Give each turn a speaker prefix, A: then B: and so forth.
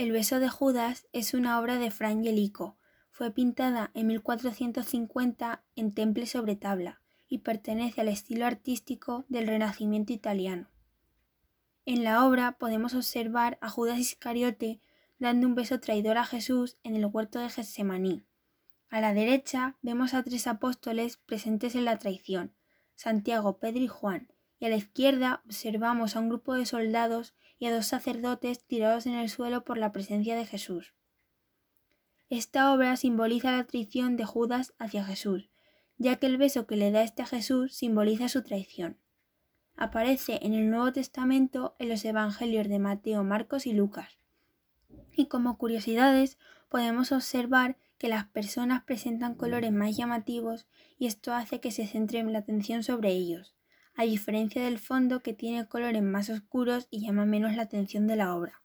A: El beso de Judas es una obra de Fra Angelico. Fue pintada en 1450 en temple sobre tabla y pertenece al estilo artístico del Renacimiento italiano. En la obra podemos observar a Judas Iscariote dando un beso traidor a Jesús en el huerto de Getsemaní. A la derecha vemos a tres apóstoles presentes en la traición, Santiago, Pedro y Juan, y a la izquierda observamos a un grupo de soldados y a dos sacerdotes tirados en el suelo por la presencia de Jesús. Esta obra simboliza la traición de Judas hacia Jesús, ya que el beso que le da este a Jesús simboliza su traición. Aparece en el Nuevo Testamento en los Evangelios de Mateo, Marcos y Lucas. Y como curiosidades podemos observar que las personas presentan colores más llamativos y esto hace que se centre la atención sobre ellos a diferencia del fondo que tiene colores más oscuros y llama menos la atención de la obra.